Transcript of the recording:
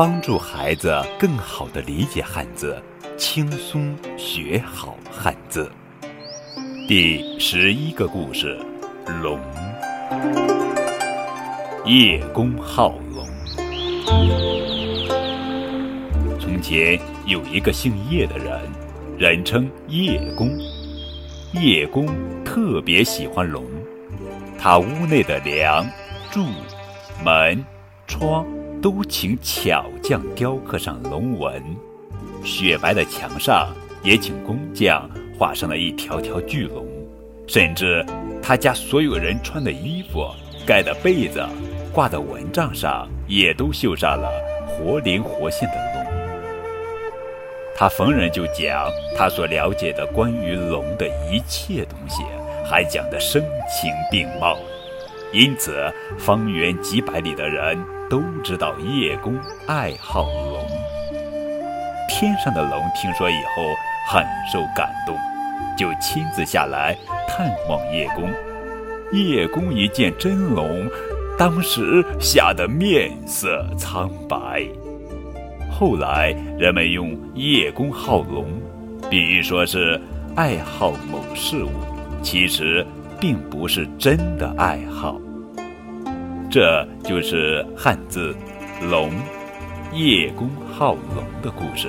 帮助孩子更好地理解汉字。轻松学好汉字。第十一个故事：龙。叶公好龙。从前有一个姓叶的人，人称叶公。叶公特别喜欢龙，他屋内的梁、柱、门、窗都请巧匠雕刻上龙纹。雪白的墙上也请工匠画上了一条条巨龙，甚至他家所有人穿的衣服、盖的被子、挂的蚊帐上也都绣上了活灵活现的龙。他逢人就讲他所了解的关于龙的一切东西，还讲得声情并茂，因此方圆几百里的人都知道叶公爱好龙。天上的龙听说以后很受感动，就亲自下来探望叶公。叶公一见真龙，当时吓得面色苍白。后来人们用“叶公好龙”比喻说是爱好某事物，其实并不是真的爱好。这就是汉字“龙”。叶公好龙的故事。